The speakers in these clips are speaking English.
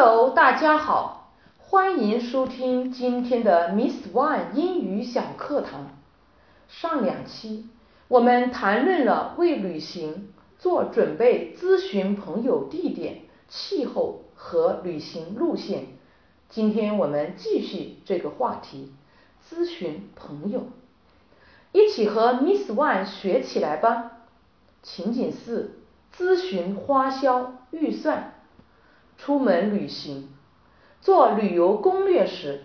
Hello，大家好，欢迎收听今天的 Miss One 英语小课堂。上两期我们谈论了为旅行做准备，咨询朋友地点、气候和旅行路线。今天我们继续这个话题，咨询朋友，一起和 Miss One 学起来吧。情景四：咨询花销预算。出门旅行，做旅游攻略时，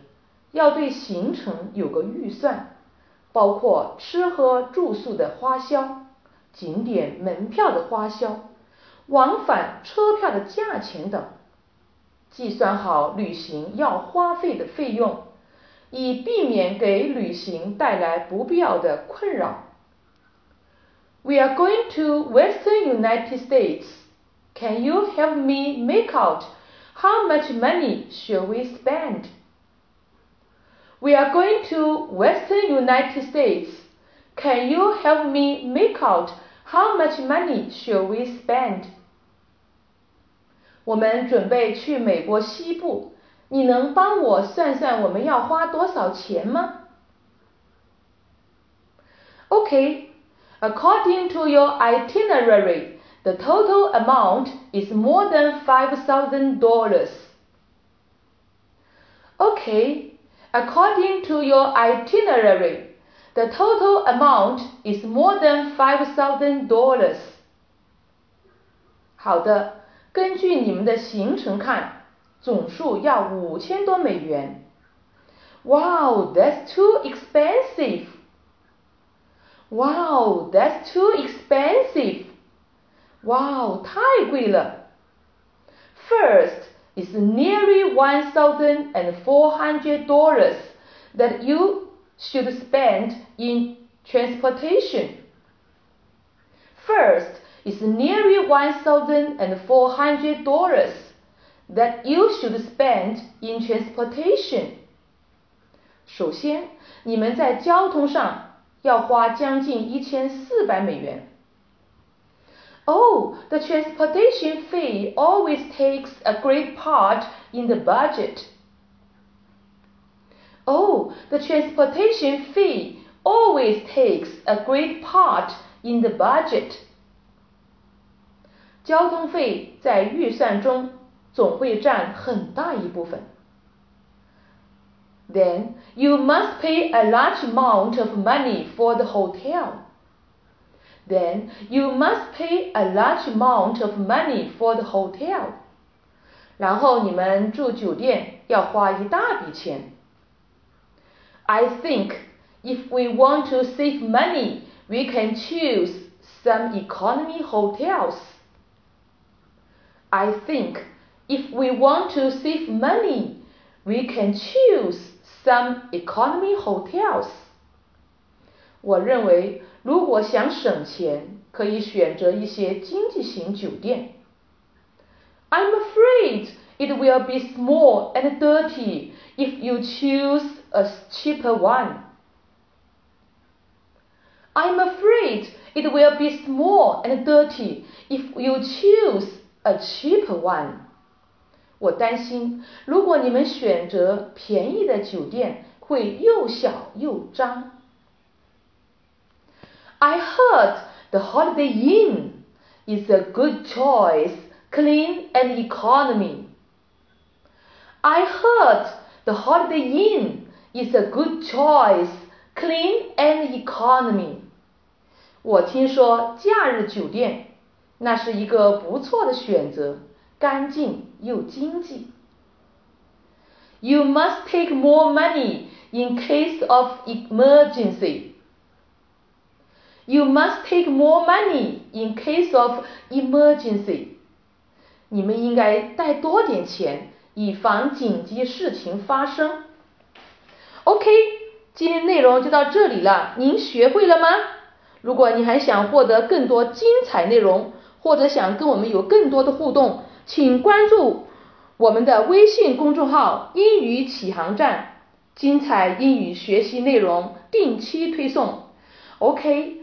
要对行程有个预算，包括吃喝住宿的花销、景点门票的花销、往返车票的价钱等，计算好旅行要花费的费用，以避免给旅行带来不必要的困扰。We are going to Western United States. Can you help me make out how much money should we spend? We are going to Western United States. Can you help me make out how much money should we spend? 我们准备去美国西部，你能帮我算算我们要花多少钱吗？Okay, according to your itinerary, the total amount is more than $5,000. Okay, according to your itinerary, the total amount is more than $5,000. 好的，根据你们的行程看，总数要五千多美元。Wow, that's too expensive. Wow, that's too expensive. 哇哦，太贵了。First is nearly one thousand and four hundred dollars that you should spend in transportation. First is nearly one thousand and four hundred dollars that you should spend in transportation. 首先，你们在交通上要花将近一千四百美元。 Oh, the transportation fee always takes a great part in the budget. Oh, the transportation fee always takes a great part in the budget. 交通费在预算中总会占很大一部分。Then you must pay a large amount of money for the hotel then you must pay a large amount of money for the hotel. 然后你们住酒店要花一大笔钱。I think if we want to save money, we can choose some economy hotels. I think if we want to save money, we can choose some economy hotels. 我认为如果想省钱，可以选择一些经济型酒店。I'm afraid it will be small and dirty if you choose a cheaper one. I'm afraid it will be small and dirty if you choose a cheaper one. 我担心，如果你们选择便宜的酒店，会又小又脏。 I heard the Holiday Inn is a good choice, clean and economy. I heard the Holiday Inn is a good choice, clean and economy. 我听说假日酒店那是一个不错的选择，干净又经济。You must take more money in case of emergency. You must take more money in case of emergency. 你们应该带多点钱，以防紧急事情发生。OK，今天内容就到这里了，您学会了吗？如果你还想获得更多精彩内容，或者想跟我们有更多的互动，请关注我们的微信公众号“英语启航站”，精彩英语学习内容定期推送。OK。